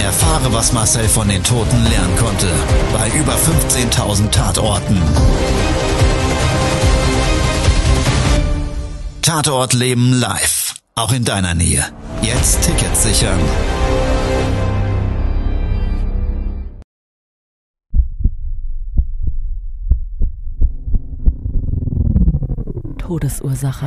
Erfahre, was Marcel von den Toten lernen konnte, bei über 15.000 Tatorten. Tatort Leben live, auch in deiner Nähe. Jetzt Tickets sichern. Todesursache.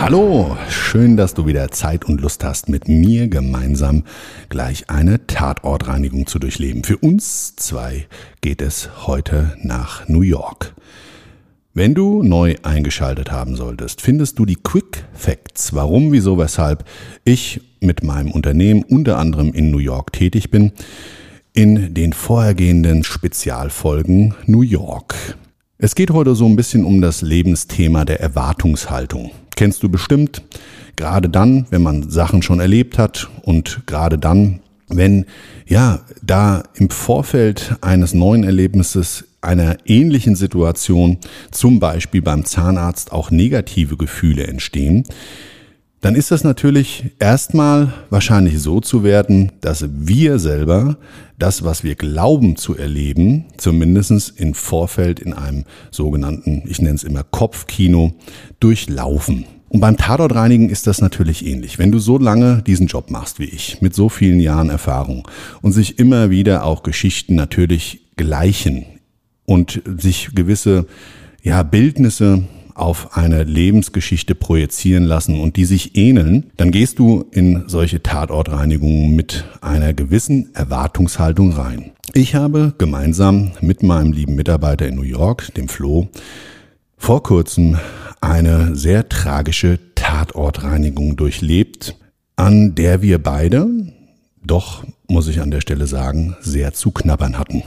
Hallo, schön, dass du wieder Zeit und Lust hast, mit mir gemeinsam gleich eine Tatortreinigung zu durchleben. Für uns zwei geht es heute nach New York. Wenn du neu eingeschaltet haben solltest, findest du die Quick Facts, warum, wieso, weshalb ich mit meinem Unternehmen unter anderem in New York tätig bin, in den vorhergehenden Spezialfolgen New York. Es geht heute so ein bisschen um das Lebensthema der Erwartungshaltung. Kennst du bestimmt, gerade dann, wenn man Sachen schon erlebt hat und gerade dann, wenn ja, da im Vorfeld eines neuen Erlebnisses einer ähnlichen Situation, zum Beispiel beim Zahnarzt, auch negative Gefühle entstehen, dann ist das natürlich erstmal wahrscheinlich so zu werden, dass wir selber das, was wir glauben zu erleben, zumindestens im Vorfeld in einem sogenannten, ich nenne es immer Kopfkino, durchlaufen. Und beim Tatortreinigen ist das natürlich ähnlich. Wenn du so lange diesen Job machst wie ich, mit so vielen Jahren Erfahrung und sich immer wieder auch Geschichten natürlich gleichen und sich gewisse ja, Bildnisse auf eine Lebensgeschichte projizieren lassen und die sich ähneln, dann gehst du in solche Tatortreinigungen mit einer gewissen Erwartungshaltung rein. Ich habe gemeinsam mit meinem lieben Mitarbeiter in New York, dem Flo, vor kurzem eine sehr tragische Tatortreinigung durchlebt, an der wir beide, doch muss ich an der Stelle sagen, sehr zu knabbern hatten.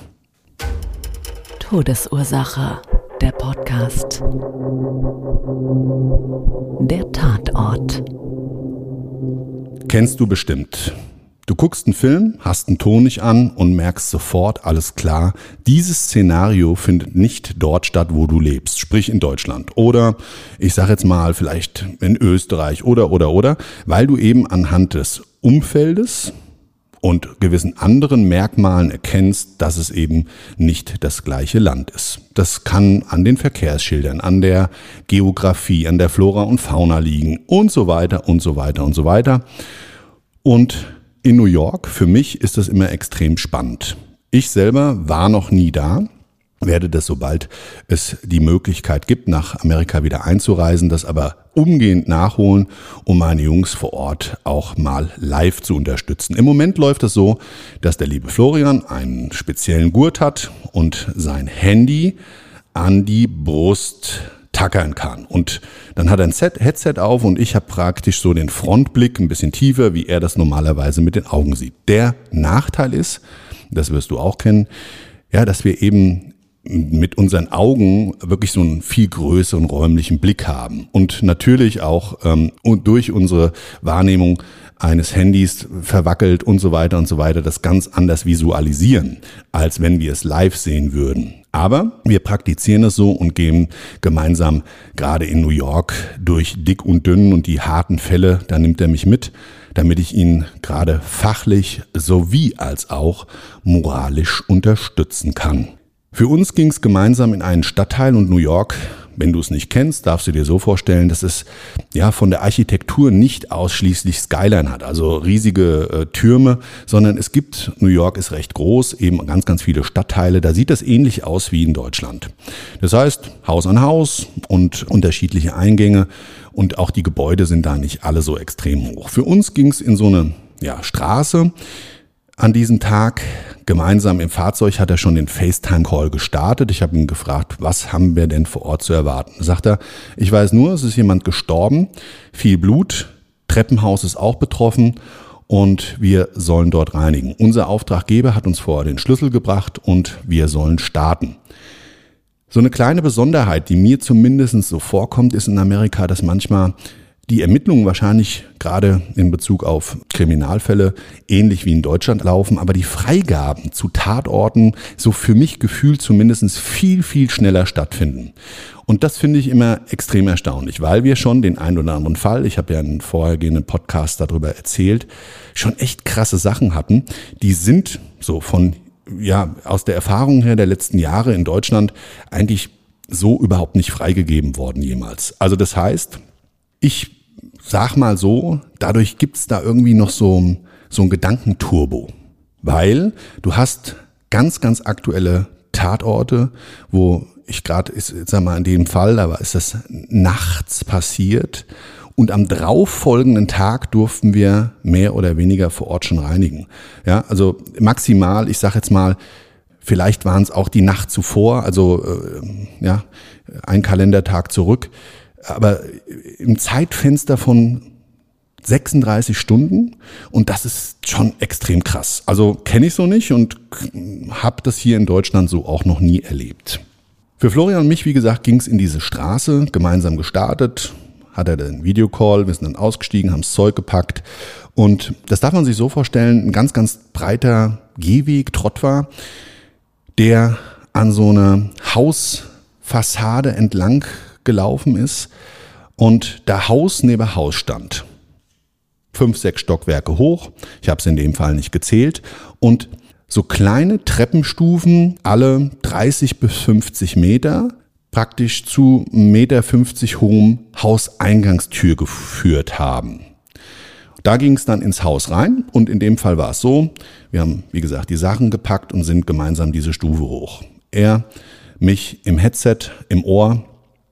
Todesursache der Podcast. Der Tatort. Kennst du bestimmt. Du guckst einen Film, hast einen Ton nicht an und merkst sofort, alles klar, dieses Szenario findet nicht dort statt, wo du lebst, sprich in Deutschland. Oder ich sage jetzt mal vielleicht in Österreich oder oder oder, weil du eben anhand des Umfeldes und gewissen anderen Merkmalen erkennst, dass es eben nicht das gleiche Land ist. Das kann an den Verkehrsschildern, an der Geografie, an der Flora und Fauna liegen und so weiter und so weiter und so weiter. Und in New York, für mich ist das immer extrem spannend. Ich selber war noch nie da, werde das, sobald es die Möglichkeit gibt, nach Amerika wieder einzureisen, das aber umgehend nachholen, um meine Jungs vor Ort auch mal live zu unterstützen. Im Moment läuft es so, dass der liebe Florian einen speziellen Gurt hat und sein Handy an die Brust tackern kann. Und dann hat er ein Set, Headset auf und ich habe praktisch so den Frontblick ein bisschen tiefer, wie er das normalerweise mit den Augen sieht. Der Nachteil ist, das wirst du auch kennen, ja, dass wir eben mit unseren Augen wirklich so einen viel größeren räumlichen Blick haben und natürlich auch ähm, und durch unsere Wahrnehmung eines Handys verwackelt und so weiter und so weiter das ganz anders visualisieren, als wenn wir es live sehen würden. Aber wir praktizieren es so und gehen gemeinsam gerade in New York durch dick und dünn und die harten Fälle, da nimmt er mich mit, damit ich ihn gerade fachlich sowie als auch moralisch unterstützen kann. Für uns ging es gemeinsam in einen Stadtteil und New York wenn du es nicht kennst, darfst du dir so vorstellen, dass es ja von der Architektur nicht ausschließlich Skyline hat, also riesige äh, Türme, sondern es gibt, New York ist recht groß, eben ganz, ganz viele Stadtteile, da sieht das ähnlich aus wie in Deutschland. Das heißt, Haus an Haus und unterschiedliche Eingänge und auch die Gebäude sind da nicht alle so extrem hoch. Für uns ging es in so eine ja, Straße, an diesem Tag. Gemeinsam im Fahrzeug hat er schon den FaceTime-Call gestartet. Ich habe ihn gefragt, was haben wir denn vor Ort zu erwarten? Sagt er, ich weiß nur, es ist jemand gestorben, viel Blut, Treppenhaus ist auch betroffen und wir sollen dort reinigen. Unser Auftraggeber hat uns vorher den Schlüssel gebracht und wir sollen starten. So eine kleine Besonderheit, die mir zumindest so vorkommt, ist in Amerika, dass manchmal die Ermittlungen wahrscheinlich gerade in Bezug auf Kriminalfälle ähnlich wie in Deutschland laufen, aber die Freigaben zu Tatorten so für mich gefühlt zumindest viel, viel schneller stattfinden. Und das finde ich immer extrem erstaunlich, weil wir schon den einen oder anderen Fall, ich habe ja einen vorhergehenden Podcast darüber erzählt, schon echt krasse Sachen hatten. Die sind so von, ja, aus der Erfahrung her der letzten Jahre in Deutschland eigentlich so überhaupt nicht freigegeben worden jemals. Also das heißt, ich sag mal so, dadurch gibt's da irgendwie noch so, so ein Gedankenturbo. Weil du hast ganz, ganz aktuelle Tatorte, wo ich gerade, sag mal, in dem Fall, da ist das nachts passiert und am darauffolgenden Tag durften wir mehr oder weniger vor Ort schon reinigen. Ja, also maximal, ich sag jetzt mal, vielleicht waren es auch die Nacht zuvor, also äh, ja, ein Kalendertag zurück aber im Zeitfenster von 36 Stunden und das ist schon extrem krass. Also kenne ich so nicht und habe das hier in Deutschland so auch noch nie erlebt. Für Florian und mich, wie gesagt, ging es in diese Straße, gemeinsam gestartet, hat er den Videocall, wir sind dann ausgestiegen, haben das Zeug gepackt und das darf man sich so vorstellen, ein ganz, ganz breiter Gehweg, Trott war, der an so einer Hausfassade entlang gelaufen ist und da Haus neben Haus stand. Fünf, sechs Stockwerke hoch. Ich habe es in dem Fall nicht gezählt. Und so kleine Treppenstufen, alle 30 bis 50 Meter, praktisch zu 1,50 Meter hohem Hauseingangstür geführt haben. Da ging es dann ins Haus rein und in dem Fall war es so, wir haben, wie gesagt, die Sachen gepackt und sind gemeinsam diese Stufe hoch. Er, mich im Headset, im Ohr,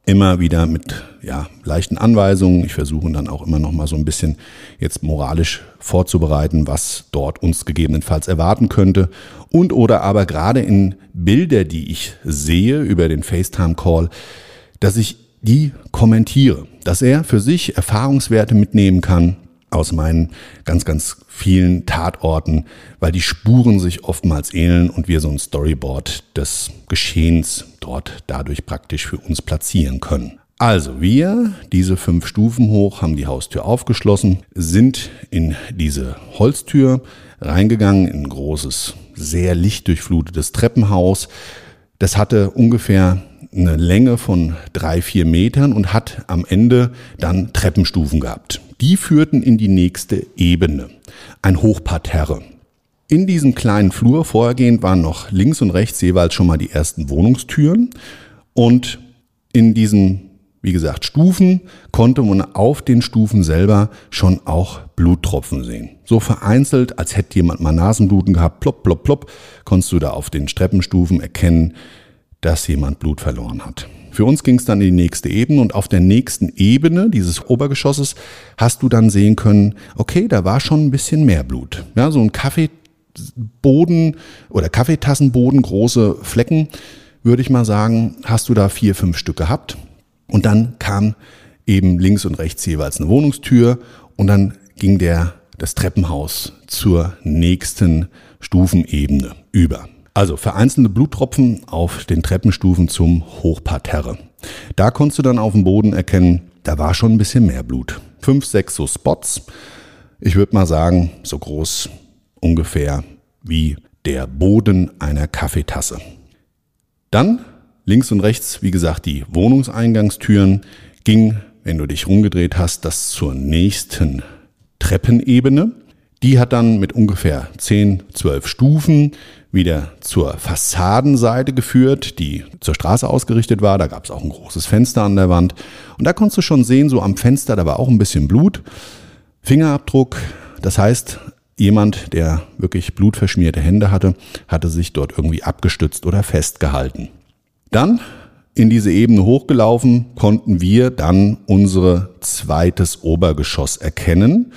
immer wieder mit ja, leichten Anweisungen. Ich versuche dann auch immer noch mal so ein bisschen jetzt moralisch vorzubereiten, was dort uns gegebenenfalls erwarten könnte. Und oder aber gerade in Bilder, die ich sehe über den FaceTime-Call, dass ich die kommentiere, dass er für sich Erfahrungswerte mitnehmen kann aus meinen ganz, ganz vielen Tatorten, weil die Spuren sich oftmals ähneln und wir so ein Storyboard des Geschehens dort dadurch praktisch für uns platzieren können. Also wir, diese fünf Stufen hoch, haben die Haustür aufgeschlossen, sind in diese Holztür reingegangen, in ein großes, sehr lichtdurchflutetes Treppenhaus. Das hatte ungefähr eine Länge von drei, vier Metern und hat am Ende dann Treppenstufen gehabt. Die führten in die nächste Ebene, ein Hochparterre. In diesem kleinen Flur vorhergehend waren noch links und rechts jeweils schon mal die ersten Wohnungstüren und in diesen, wie gesagt, Stufen konnte man auf den Stufen selber schon auch Bluttropfen sehen. So vereinzelt, als hätte jemand mal Nasenbluten gehabt, plopp, plopp, plopp, konntest du da auf den Treppenstufen erkennen, dass jemand Blut verloren hat. Für uns ging es dann in die nächste Ebene und auf der nächsten Ebene dieses Obergeschosses hast du dann sehen können, okay, da war schon ein bisschen mehr Blut. Ja, so ein Kaffeeboden oder Kaffeetassenboden, große Flecken, würde ich mal sagen, hast du da vier, fünf Stück gehabt. Und dann kam eben links und rechts jeweils eine Wohnungstür und dann ging der, das Treppenhaus zur nächsten Stufenebene über. Also vereinzelte Bluttropfen auf den Treppenstufen zum Hochparterre. Da konntest du dann auf dem Boden erkennen, da war schon ein bisschen mehr Blut. Fünf, sechs so Spots. Ich würde mal sagen, so groß ungefähr wie der Boden einer Kaffeetasse. Dann links und rechts, wie gesagt, die Wohnungseingangstüren ging, wenn du dich rumgedreht hast, das zur nächsten Treppenebene. Die hat dann mit ungefähr 10, 12 Stufen wieder zur Fassadenseite geführt, die zur Straße ausgerichtet war. Da gab es auch ein großes Fenster an der Wand. Und da konntest du schon sehen, so am Fenster, da war auch ein bisschen Blut. Fingerabdruck, das heißt, jemand, der wirklich blutverschmierte Hände hatte, hatte sich dort irgendwie abgestützt oder festgehalten. Dann in diese Ebene hochgelaufen, konnten wir dann unser zweites Obergeschoss erkennen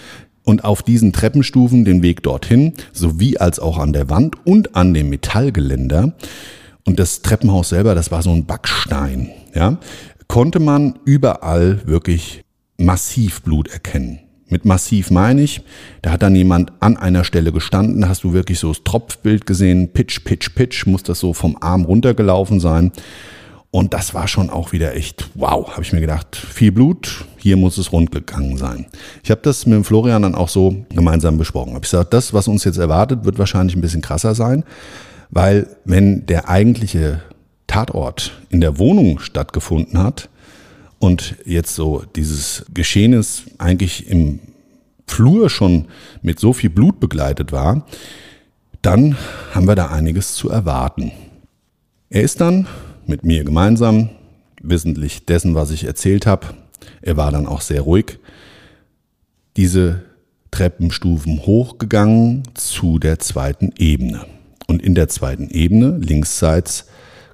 und auf diesen Treppenstufen den Weg dorthin, sowie als auch an der Wand und an dem Metallgeländer. Und das Treppenhaus selber, das war so ein Backstein, ja, konnte man überall wirklich massiv Blut erkennen. Mit massiv meine ich, da hat dann jemand an einer Stelle gestanden, hast du wirklich so das Tropfbild gesehen, pitch, pitch, pitch, muss das so vom Arm runtergelaufen sein. Und das war schon auch wieder echt, wow, habe ich mir gedacht, viel Blut, hier muss es rund gegangen sein. Ich habe das mit dem Florian dann auch so gemeinsam besprochen. Hab ich gesagt, das, was uns jetzt erwartet, wird wahrscheinlich ein bisschen krasser sein, weil wenn der eigentliche Tatort in der Wohnung stattgefunden hat, und jetzt so dieses Geschehnis eigentlich im Flur schon mit so viel Blut begleitet war, dann haben wir da einiges zu erwarten. Er ist dann mit mir gemeinsam, wissentlich dessen, was ich erzählt habe, er war dann auch sehr ruhig, diese Treppenstufen hochgegangen zu der zweiten Ebene. Und in der zweiten Ebene, linksseits,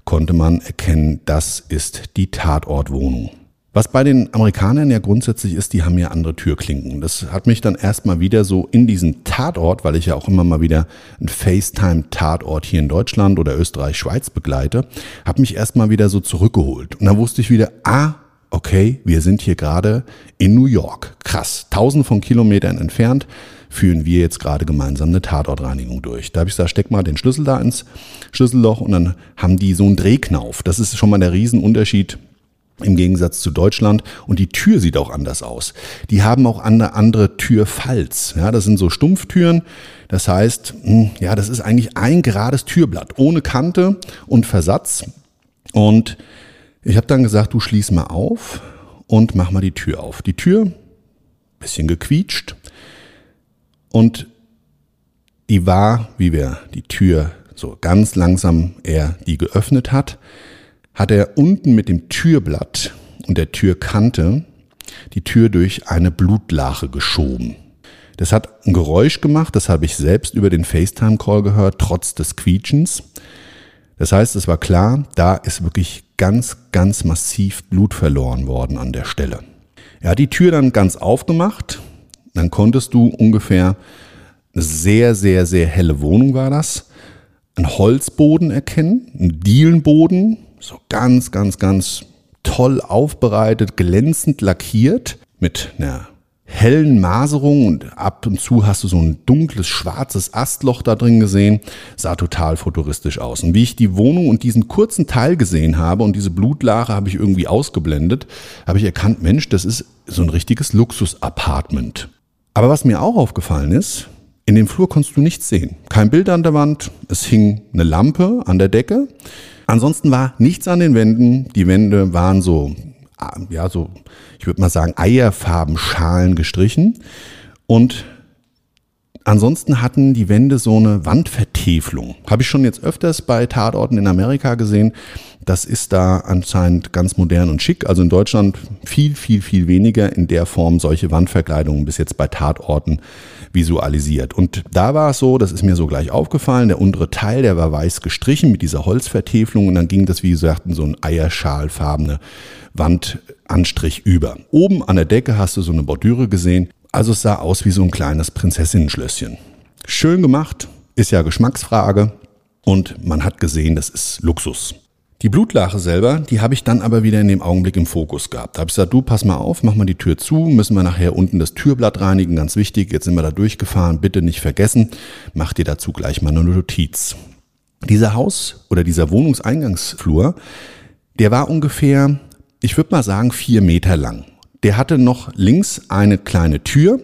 konnte man erkennen, das ist die Tatortwohnung. Was bei den Amerikanern ja grundsätzlich ist, die haben ja andere Türklinken. Das hat mich dann erstmal wieder so in diesen Tatort, weil ich ja auch immer mal wieder einen FaceTime-Tatort hier in Deutschland oder Österreich, Schweiz begleite, hat mich erstmal wieder so zurückgeholt. Und dann wusste ich wieder, ah, okay, wir sind hier gerade in New York. Krass, tausend von Kilometern entfernt führen wir jetzt gerade gemeinsam eine Tatortreinigung durch. Da habe ich gesagt, steck mal den Schlüssel da ins Schlüsselloch und dann haben die so einen Drehknauf. Das ist schon mal der Riesenunterschied im Gegensatz zu Deutschland. Und die Tür sieht auch anders aus. Die haben auch andere, andere Türfalz. Ja, das sind so Stumpftüren. Das heißt, hm, ja, das ist eigentlich ein gerades Türblatt ohne Kante und Versatz. Und ich habe dann gesagt, du schließ mal auf und mach mal die Tür auf. Die Tür, bisschen gequietscht. Und die war, wie wir die Tür so ganz langsam er die geöffnet hat, hat er unten mit dem Türblatt und der Türkante die Tür durch eine Blutlache geschoben. Das hat ein Geräusch gemacht, das habe ich selbst über den FaceTime-Call gehört, trotz des Quietschens. Das heißt, es war klar, da ist wirklich ganz, ganz massiv Blut verloren worden an der Stelle. Er hat die Tür dann ganz aufgemacht, dann konntest du ungefähr eine sehr, sehr, sehr helle Wohnung war das, einen Holzboden erkennen, einen Dielenboden, so ganz, ganz, ganz toll aufbereitet, glänzend lackiert mit einer hellen Maserung und ab und zu hast du so ein dunkles, schwarzes Astloch da drin gesehen. Sah total futuristisch aus. Und wie ich die Wohnung und diesen kurzen Teil gesehen habe und diese Blutlache habe ich irgendwie ausgeblendet, habe ich erkannt, Mensch, das ist so ein richtiges Luxus-Apartment. Aber was mir auch aufgefallen ist, in dem Flur konntest du nichts sehen. Kein Bild an der Wand, es hing eine Lampe an der Decke. Ansonsten war nichts an den Wänden. Die Wände waren so, ja, so, ich würde mal sagen, Eierfarbenschalen gestrichen. Und ansonsten hatten die Wände so eine Wandvertäfelung. Habe ich schon jetzt öfters bei Tatorten in Amerika gesehen. Das ist da anscheinend ganz modern und schick. Also in Deutschland viel, viel, viel weniger in der Form solche Wandverkleidungen bis jetzt bei Tatorten visualisiert. Und da war es so, das ist mir so gleich aufgefallen, der untere Teil, der war weiß gestrichen mit dieser Holzvertäfelung und dann ging das, wie gesagt, in so ein eierschalfarbene Wandanstrich über. Oben an der Decke hast du so eine Bordüre gesehen. Also es sah aus wie so ein kleines Prinzessinnenschlösschen. Schön gemacht, ist ja Geschmacksfrage und man hat gesehen, das ist Luxus. Die Blutlache selber, die habe ich dann aber wieder in dem Augenblick im Fokus gehabt. Da habe ich gesagt, du pass mal auf, mach mal die Tür zu, müssen wir nachher unten das Türblatt reinigen, ganz wichtig. Jetzt sind wir da durchgefahren, bitte nicht vergessen, mach dir dazu gleich mal eine Notiz. Dieser Haus oder dieser Wohnungseingangsflur, der war ungefähr, ich würde mal sagen, vier Meter lang. Der hatte noch links eine kleine Tür,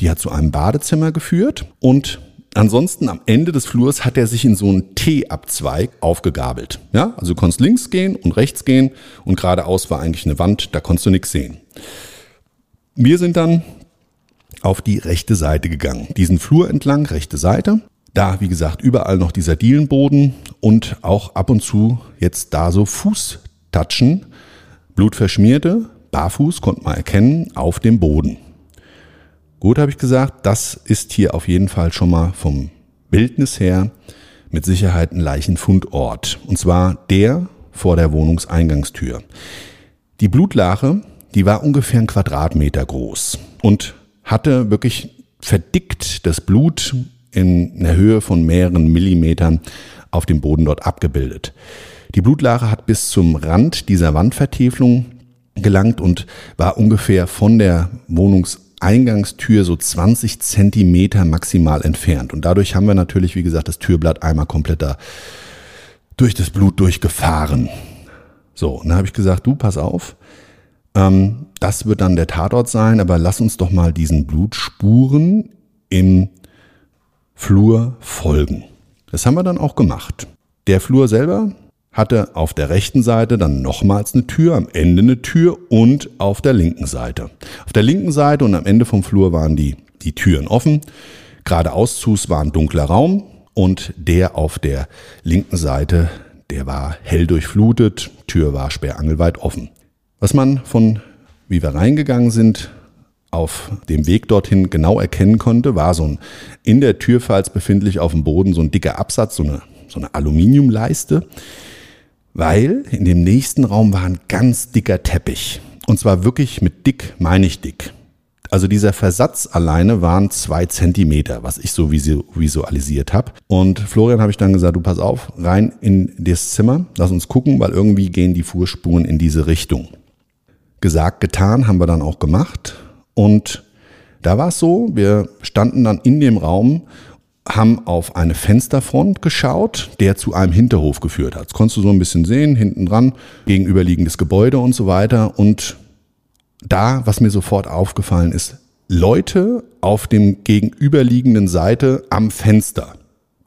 die hat zu einem Badezimmer geführt und Ansonsten am Ende des Flurs hat er sich in so einen T-Abzweig aufgegabelt. Ja, also du konntest links gehen und rechts gehen und geradeaus war eigentlich eine Wand, da konntest du nichts sehen. Wir sind dann auf die rechte Seite gegangen. Diesen Flur entlang, rechte Seite. Da, wie gesagt, überall noch dieser Dielenboden und auch ab und zu jetzt da so Fußtatschen, blutverschmierte, barfuß, konnte man erkennen, auf dem Boden. Gut, habe ich gesagt, das ist hier auf jeden Fall schon mal vom Bildnis her mit Sicherheit ein Leichenfundort. Und zwar der vor der Wohnungseingangstür. Die Blutlache, die war ungefähr ein Quadratmeter groß und hatte wirklich verdickt das Blut in einer Höhe von mehreren Millimetern auf dem Boden dort abgebildet. Die Blutlache hat bis zum Rand dieser Wandvertäfelung gelangt und war ungefähr von der Wohnungseingangstür so 20 Zentimeter maximal entfernt. Und dadurch haben wir natürlich, wie gesagt, das Türblatt einmal komplett da durch das Blut durchgefahren. So, und dann habe ich gesagt, du, pass auf, ähm, das wird dann der Tatort sein, aber lass uns doch mal diesen Blutspuren im Flur folgen. Das haben wir dann auch gemacht. Der Flur selber hatte auf der rechten Seite dann nochmals eine Tür, am Ende eine Tür und auf der linken Seite. Auf der linken Seite und am Ende vom Flur waren die, die Türen offen. Geradeaus zu war ein dunkler Raum und der auf der linken Seite, der war hell durchflutet, Tür war sperrangelweit offen. Was man von, wie wir reingegangen sind, auf dem Weg dorthin genau erkennen konnte, war so ein in der Türfalz befindlich auf dem Boden so ein dicker Absatz, so eine, so eine Aluminiumleiste, weil in dem nächsten Raum war ein ganz dicker Teppich. Und zwar wirklich mit dick, meine ich dick. Also dieser Versatz alleine waren zwei Zentimeter, was ich so visualisiert habe. Und Florian habe ich dann gesagt, du pass auf, rein in das Zimmer, lass uns gucken, weil irgendwie gehen die Fußspuren in diese Richtung. Gesagt, getan, haben wir dann auch gemacht. Und da war es so, wir standen dann in dem Raum haben auf eine Fensterfront geschaut, der zu einem Hinterhof geführt hat. Das konntest du so ein bisschen sehen, hinten dran, gegenüberliegendes Gebäude und so weiter. Und da, was mir sofort aufgefallen ist, Leute auf dem gegenüberliegenden Seite am Fenster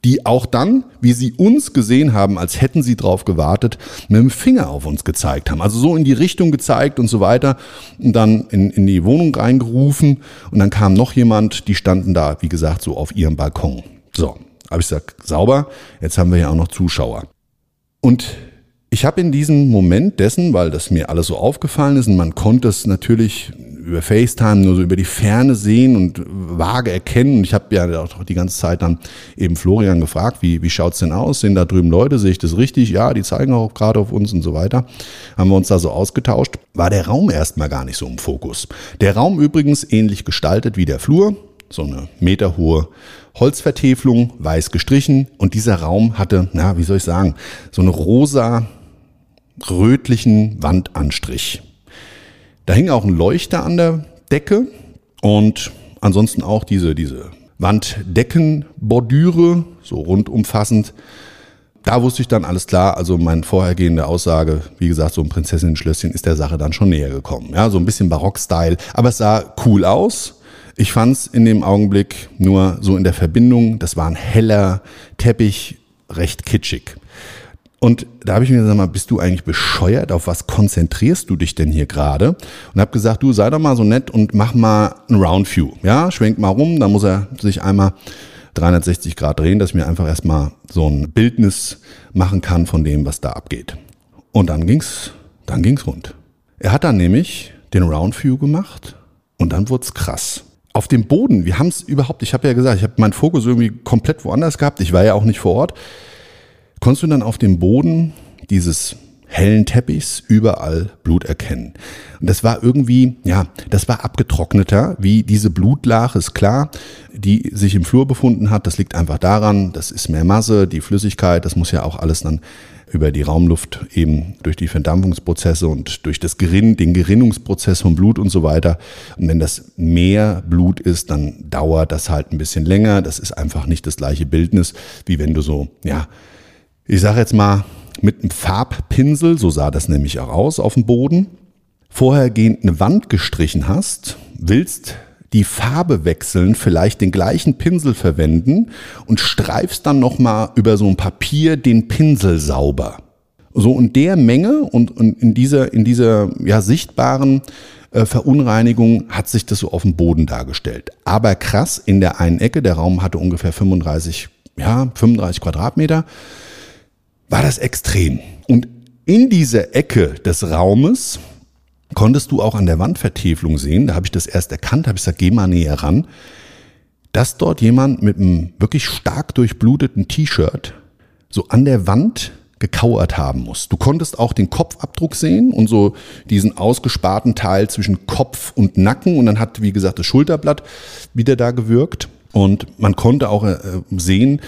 die auch dann, wie sie uns gesehen haben, als hätten sie drauf gewartet, mit dem Finger auf uns gezeigt haben. Also so in die Richtung gezeigt und so weiter und dann in, in die Wohnung reingerufen und dann kam noch jemand, die standen da, wie gesagt, so auf ihrem Balkon. So, habe ich gesagt, sauber, jetzt haben wir ja auch noch Zuschauer. Und ich habe in diesem Moment dessen, weil das mir alles so aufgefallen ist und man konnte es natürlich über FaceTime nur so über die Ferne sehen und vage erkennen. Ich habe ja auch die ganze Zeit dann eben Florian gefragt, wie, wie schaut's denn aus? Sind da drüben Leute? Sehe ich das richtig? Ja, die zeigen auch gerade auf uns und so weiter. Haben wir uns da so ausgetauscht. War der Raum erstmal gar nicht so im Fokus. Der Raum übrigens ähnlich gestaltet wie der Flur. So eine meterhohe Holzvertäfelung, weiß gestrichen. Und dieser Raum hatte, na, wie soll ich sagen, so eine rosa rötlichen Wandanstrich. Da hing auch ein Leuchter an der Decke und ansonsten auch diese, diese Wanddeckenbordüre, so rundumfassend. Da wusste ich dann alles klar, also meine vorhergehende Aussage, wie gesagt, so ein Prinzessinnen-Schlösschen ist der Sache dann schon näher gekommen. Ja, so ein bisschen Barock-Style, aber es sah cool aus. Ich fand es in dem Augenblick nur so in der Verbindung, das war ein heller Teppich, recht kitschig. Und da habe ich mir gesagt, bist du eigentlich bescheuert? Auf was konzentrierst du dich denn hier gerade? Und habe gesagt, du sei doch mal so nett und mach mal ein Roundview. Ja, schwenk mal rum, dann muss er sich einmal 360 Grad drehen, dass ich mir einfach erstmal so ein Bildnis machen kann von dem, was da abgeht. Und dann ging's, dann ging's rund. Er hat dann nämlich den Roundview gemacht und dann wurd's krass. Auf dem Boden, wir haben es überhaupt, ich habe ja gesagt, ich habe meinen Fokus irgendwie komplett woanders gehabt. Ich war ja auch nicht vor Ort konntest du dann auf dem Boden dieses hellen Teppichs überall Blut erkennen. Und das war irgendwie, ja, das war abgetrockneter, wie diese Blutlache, ist klar, die sich im Flur befunden hat. Das liegt einfach daran, das ist mehr Masse, die Flüssigkeit, das muss ja auch alles dann über die Raumluft eben durch die Verdampfungsprozesse und durch das Gerinn, den Gerinnungsprozess von Blut und so weiter. Und wenn das mehr Blut ist, dann dauert das halt ein bisschen länger. Das ist einfach nicht das gleiche Bildnis, wie wenn du so, ja, ich sage jetzt mal, mit einem Farbpinsel, so sah das nämlich auch aus auf dem Boden, vorhergehend eine Wand gestrichen hast, willst die Farbe wechseln, vielleicht den gleichen Pinsel verwenden und streifst dann nochmal über so ein Papier den Pinsel sauber. So in der Menge und, in dieser, in dieser ja, sichtbaren äh, Verunreinigung hat sich das so auf dem Boden dargestellt. Aber krass, in der einen Ecke, der Raum hatte ungefähr 35 ja, 35 Quadratmeter, war das extrem. Und in dieser Ecke des Raumes konntest du auch an der Wandvertäfelung sehen, da habe ich das erst erkannt, habe ich gesagt, geh mal näher ran, dass dort jemand mit einem wirklich stark durchbluteten T-Shirt so an der Wand gekauert haben muss. Du konntest auch den Kopfabdruck sehen und so diesen ausgesparten Teil zwischen Kopf und Nacken und dann hat, wie gesagt, das Schulterblatt wieder da gewirkt und man konnte auch äh, sehen,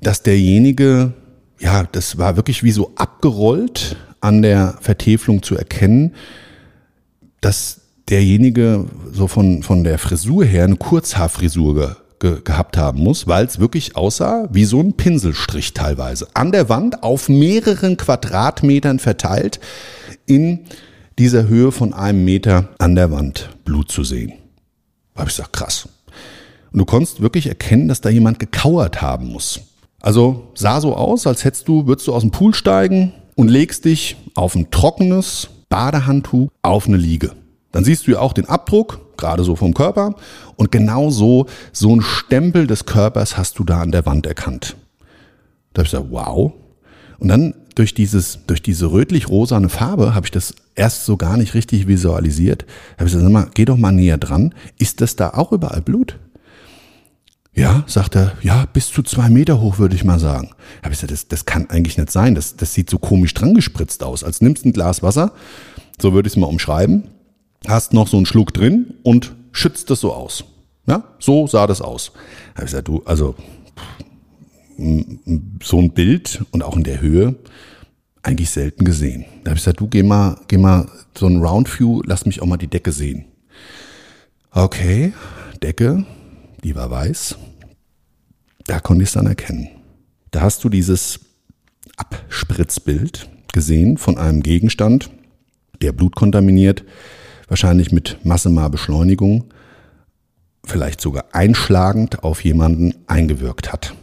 dass derjenige, ja, das war wirklich wie so abgerollt an der Vertäfelung zu erkennen, dass derjenige so von, von der Frisur her eine Kurzhaarfrisur ge, ge, gehabt haben muss, weil es wirklich aussah wie so ein Pinselstrich teilweise. An der Wand auf mehreren Quadratmetern verteilt in dieser Höhe von einem Meter an der Wand Blut zu sehen. Da habe ich gesagt, krass. Und du konntest wirklich erkennen, dass da jemand gekauert haben muss. Also sah so aus, als hättest du, würdest du aus dem Pool steigen und legst dich auf ein trockenes Badehandtuch auf eine Liege. Dann siehst du ja auch den Abdruck, gerade so vom Körper. Und genau so, so ein Stempel des Körpers hast du da an der Wand erkannt. Da habe ich gesagt, wow. Und dann durch dieses, durch diese rötlich-rosane Farbe habe ich das erst so gar nicht richtig visualisiert. Da habe ich gesagt, sag mal, geh doch mal näher dran. Ist das da auch überall Blut? Ja, sagt er, ja, bis zu zwei Meter hoch, würde ich mal sagen. Habe ich gesagt, das, das kann eigentlich nicht sein. Das, das sieht so komisch dran gespritzt aus. Als nimmst ein Glas Wasser, so würde ich es mal umschreiben, hast noch so einen Schluck drin und schützt das so aus. Ja, so sah das aus. Habe ich gesagt, du, also so ein Bild und auch in der Höhe eigentlich selten gesehen. Da habe ich gesagt, du geh mal, geh mal so ein Roundview, lass mich auch mal die Decke sehen. Okay, Decke, die war weiß. Da konnte ich es dann erkennen. Da hast du dieses Abspritzbild gesehen von einem Gegenstand, der blutkontaminiert, wahrscheinlich mit Massemarbeschleunigung, vielleicht sogar einschlagend auf jemanden eingewirkt hat.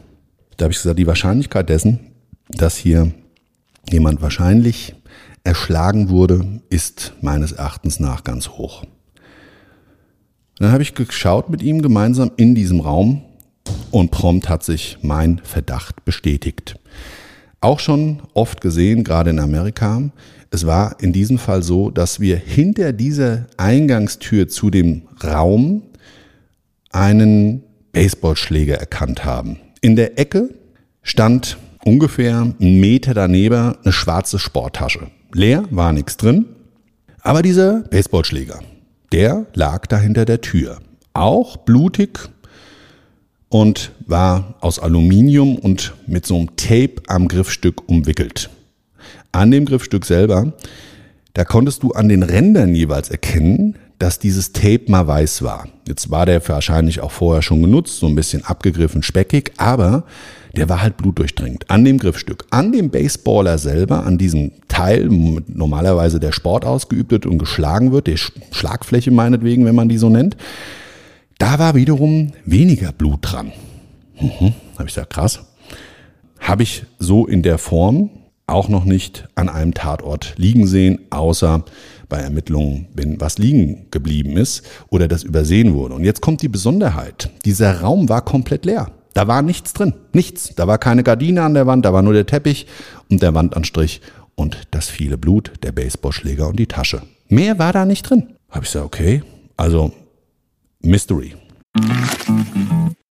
Da habe ich gesagt, die Wahrscheinlichkeit dessen, dass hier jemand wahrscheinlich erschlagen wurde, ist meines Erachtens nach ganz hoch. Dann habe ich geschaut mit ihm gemeinsam in diesem Raum und prompt hat sich mein Verdacht bestätigt. Auch schon oft gesehen, gerade in Amerika. Es war in diesem Fall so, dass wir hinter dieser Eingangstür zu dem Raum einen Baseballschläger erkannt haben. In der Ecke stand ungefähr einen Meter daneben eine schwarze Sporttasche. Leer, war nichts drin. Aber dieser Baseballschläger, der lag da hinter der Tür. Auch blutig und war aus Aluminium und mit so einem Tape am Griffstück umwickelt. An dem Griffstück selber, da konntest du an den Rändern jeweils erkennen, dass dieses Tape mal weiß war. Jetzt war der wahrscheinlich auch vorher schon genutzt, so ein bisschen abgegriffen, speckig, aber der war halt blutdurchdringend an dem Griffstück, an dem Baseballer selber, an diesem Teil, normalerweise der Sport ausgeübt wird und geschlagen wird, die Schlagfläche meinetwegen, wenn man die so nennt. Da war wiederum weniger Blut dran. Mhm, habe ich gesagt, krass. Habe ich so in der Form auch noch nicht an einem Tatort liegen sehen, außer bei Ermittlungen, wenn was liegen geblieben ist oder das übersehen wurde. Und jetzt kommt die Besonderheit. Dieser Raum war komplett leer. Da war nichts drin. Nichts. Da war keine Gardine an der Wand, da war nur der Teppich und der Wandanstrich und das viele Blut, der Baseballschläger und die Tasche. Mehr war da nicht drin. Habe ich gesagt, okay, also Mystery.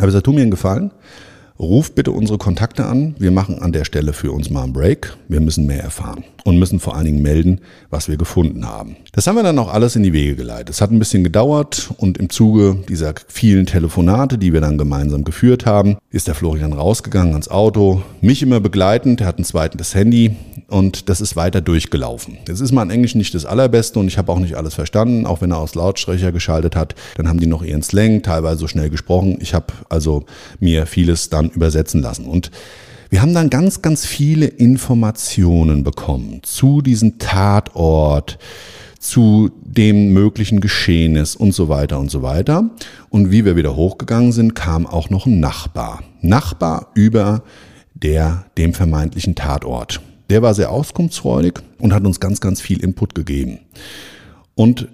Aber es tu mir Gefallen. Ruf bitte unsere Kontakte an. Wir machen an der Stelle für uns mal einen Break. Wir müssen mehr erfahren und müssen vor allen Dingen melden, was wir gefunden haben. Das haben wir dann auch alles in die Wege geleitet. Es hat ein bisschen gedauert und im Zuge dieser vielen Telefonate, die wir dann gemeinsam geführt haben, ist der Florian rausgegangen ans Auto, mich immer begleitend. Er hat ein zweites Handy und das ist weiter durchgelaufen. Jetzt ist mein Englisch nicht das allerbeste und ich habe auch nicht alles verstanden, auch wenn er aus Lautsprecher geschaltet hat. Dann haben die noch ihren Slang, teilweise so schnell gesprochen. Ich habe also mir vieles dann übersetzen lassen und wir haben dann ganz, ganz viele Informationen bekommen zu diesem Tatort, zu dem möglichen Geschehnis und so weiter und so weiter. Und wie wir wieder hochgegangen sind, kam auch noch ein Nachbar. Nachbar über der, dem vermeintlichen Tatort. Der war sehr auskunftsfreudig und hat uns ganz, ganz viel Input gegeben. Und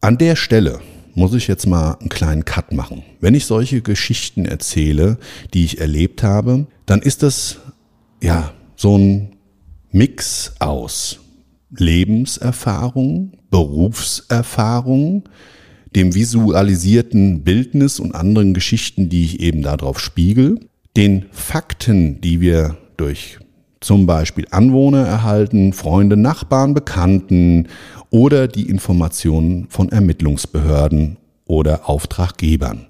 an der Stelle muss ich jetzt mal einen kleinen Cut machen. Wenn ich solche Geschichten erzähle, die ich erlebt habe, dann ist das ja so ein Mix aus Lebenserfahrung, Berufserfahrung, dem visualisierten Bildnis und anderen Geschichten, die ich eben darauf spiegel, den Fakten, die wir durch zum Beispiel Anwohner erhalten, Freunde, Nachbarn, Bekannten oder die Informationen von Ermittlungsbehörden oder Auftraggebern.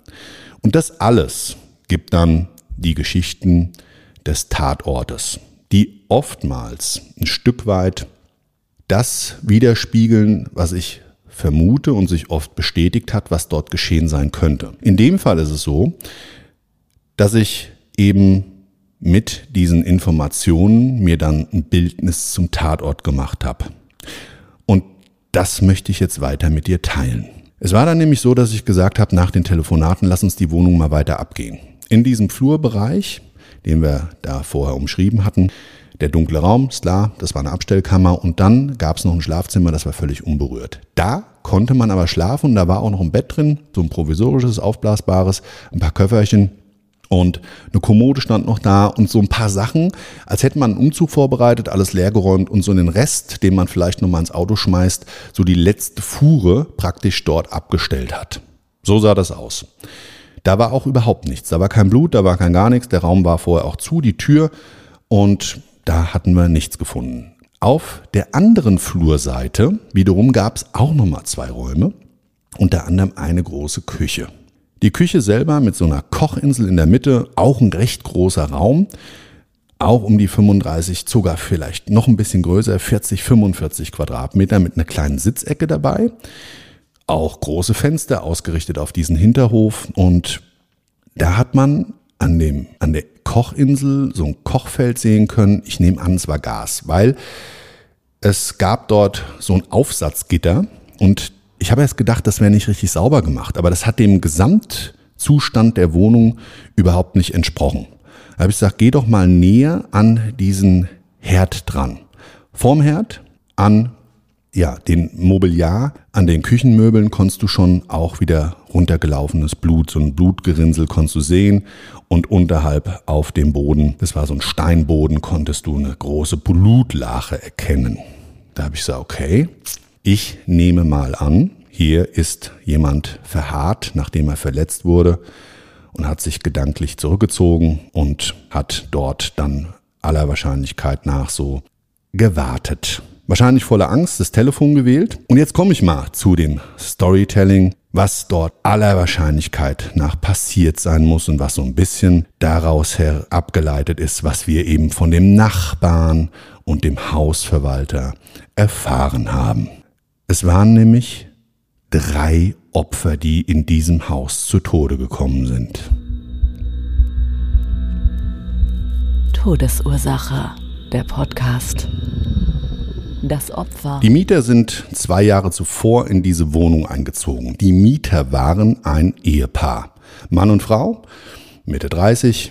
Und das alles gibt dann die Geschichten des Tatortes, die oftmals ein Stück weit das widerspiegeln, was ich vermute und sich oft bestätigt hat, was dort geschehen sein könnte. In dem Fall ist es so, dass ich eben mit diesen Informationen mir dann ein Bildnis zum Tatort gemacht habe. Und das möchte ich jetzt weiter mit dir teilen. Es war dann nämlich so, dass ich gesagt habe, nach den Telefonaten, lass uns die Wohnung mal weiter abgehen. In diesem Flurbereich, den wir da vorher umschrieben hatten, der dunkle Raum, ist klar, das war eine Abstellkammer und dann gab es noch ein Schlafzimmer, das war völlig unberührt. Da konnte man aber schlafen und da war auch noch ein Bett drin, so ein provisorisches, aufblasbares, ein paar Köfferchen und eine Kommode stand noch da und so ein paar Sachen, als hätte man einen Umzug vorbereitet, alles leergeräumt und so den Rest, den man vielleicht nochmal ins Auto schmeißt, so die letzte Fuhre praktisch dort abgestellt hat. So sah das aus. Da war auch überhaupt nichts. Da war kein Blut, da war kein gar nichts. Der Raum war vorher auch zu, die Tür und da hatten wir nichts gefunden. Auf der anderen Flurseite wiederum gab es auch nochmal zwei Räume, unter anderem eine große Küche. Die Küche selber mit so einer Kochinsel in der Mitte, auch ein recht großer Raum, auch um die 35, sogar vielleicht noch ein bisschen größer, 40, 45 Quadratmeter mit einer kleinen Sitzecke dabei. Auch große Fenster ausgerichtet auf diesen Hinterhof und da hat man an dem, an der Kochinsel so ein Kochfeld sehen können. Ich nehme an, es war Gas, weil es gab dort so ein Aufsatzgitter und ich habe erst gedacht, das wäre nicht richtig sauber gemacht, aber das hat dem Gesamtzustand der Wohnung überhaupt nicht entsprochen. Da habe ich gesagt, geh doch mal näher an diesen Herd dran. Vorm Herd an ja, den Mobiliar, an den Küchenmöbeln konntest du schon auch wieder runtergelaufenes Blut, so ein Blutgerinnsel konntest du sehen und unterhalb auf dem Boden, das war so ein Steinboden, konntest du eine große Blutlache erkennen. Da habe ich gesagt, okay, ich nehme mal an, hier ist jemand verharrt, nachdem er verletzt wurde und hat sich gedanklich zurückgezogen und hat dort dann aller Wahrscheinlichkeit nach so gewartet. Wahrscheinlich voller Angst das Telefon gewählt. Und jetzt komme ich mal zu dem Storytelling, was dort aller Wahrscheinlichkeit nach passiert sein muss und was so ein bisschen daraus her abgeleitet ist, was wir eben von dem Nachbarn und dem Hausverwalter erfahren haben. Es waren nämlich drei Opfer, die in diesem Haus zu Tode gekommen sind. Todesursache, der Podcast. Das Opfer. Die Mieter sind zwei Jahre zuvor in diese Wohnung eingezogen. Die Mieter waren ein Ehepaar. Mann und Frau, Mitte 30,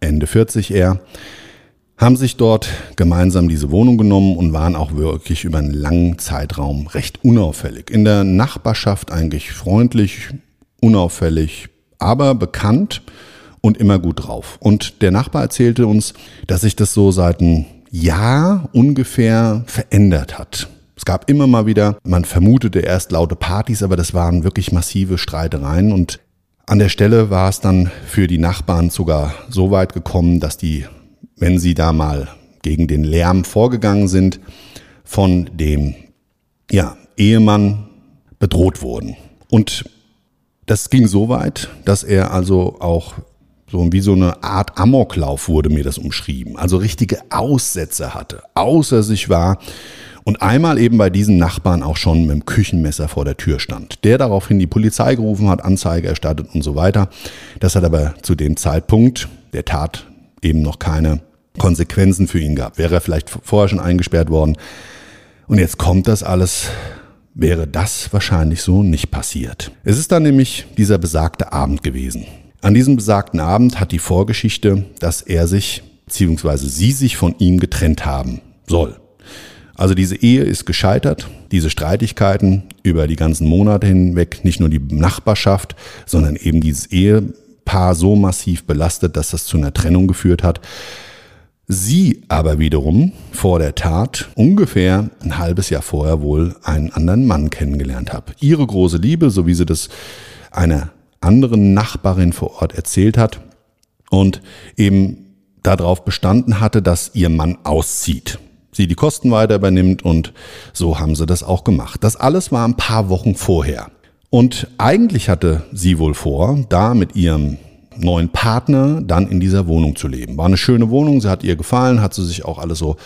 Ende 40 eher haben sich dort gemeinsam diese Wohnung genommen und waren auch wirklich über einen langen Zeitraum recht unauffällig. In der Nachbarschaft eigentlich freundlich, unauffällig, aber bekannt und immer gut drauf. Und der Nachbar erzählte uns, dass sich das so seit einem Jahr ungefähr verändert hat. Es gab immer mal wieder, man vermutete erst laute Partys, aber das waren wirklich massive Streitereien und an der Stelle war es dann für die Nachbarn sogar so weit gekommen, dass die, wenn sie da mal gegen den Lärm vorgegangen sind, von dem ja, Ehemann bedroht wurden. Und das ging so weit, dass er also auch so wie so eine Art Amoklauf wurde mir das umschrieben. Also richtige Aussätze hatte, außer sich war und einmal eben bei diesen Nachbarn auch schon mit dem Küchenmesser vor der Tür stand. Der daraufhin die Polizei gerufen hat, Anzeige erstattet und so weiter. Das hat aber zu dem Zeitpunkt der Tat eben noch keine Konsequenzen für ihn gehabt. Wäre er vielleicht vorher schon eingesperrt worden. Und jetzt kommt das alles wäre das wahrscheinlich so nicht passiert. Es ist dann nämlich dieser besagte Abend gewesen. An diesem besagten Abend hat die Vorgeschichte, dass er sich bzw. sie sich von ihm getrennt haben soll. Also diese Ehe ist gescheitert, diese Streitigkeiten über die ganzen Monate hinweg, nicht nur die Nachbarschaft, sondern eben dieses Ehepaar so massiv belastet, dass das zu einer Trennung geführt hat. Sie aber wiederum vor der Tat ungefähr ein halbes Jahr vorher wohl einen anderen Mann kennengelernt hat. Ihre große Liebe, so wie sie das einer anderen Nachbarin vor Ort erzählt hat und eben darauf bestanden hatte, dass ihr Mann auszieht. Sie die Kosten weiter übernimmt und so haben sie das auch gemacht. Das alles war ein paar Wochen vorher. Und eigentlich hatte sie wohl vor, da mit ihrem neuen Partner dann in dieser Wohnung zu leben. War eine schöne Wohnung, sie hat ihr gefallen, hat sie sich auch alles so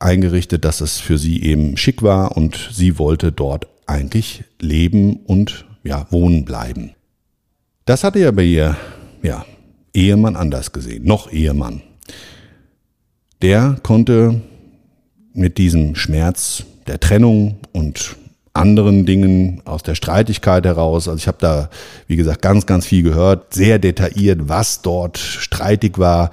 eingerichtet, dass es für sie eben schick war und sie wollte dort eigentlich leben und ja, wohnen bleiben. Das hatte ja bei ihr, ja, Ehemann anders gesehen, noch Ehemann. Der konnte mit diesem Schmerz der Trennung und anderen Dingen aus der Streitigkeit heraus. Also ich habe da, wie gesagt, ganz, ganz viel gehört, sehr detailliert, was dort streitig war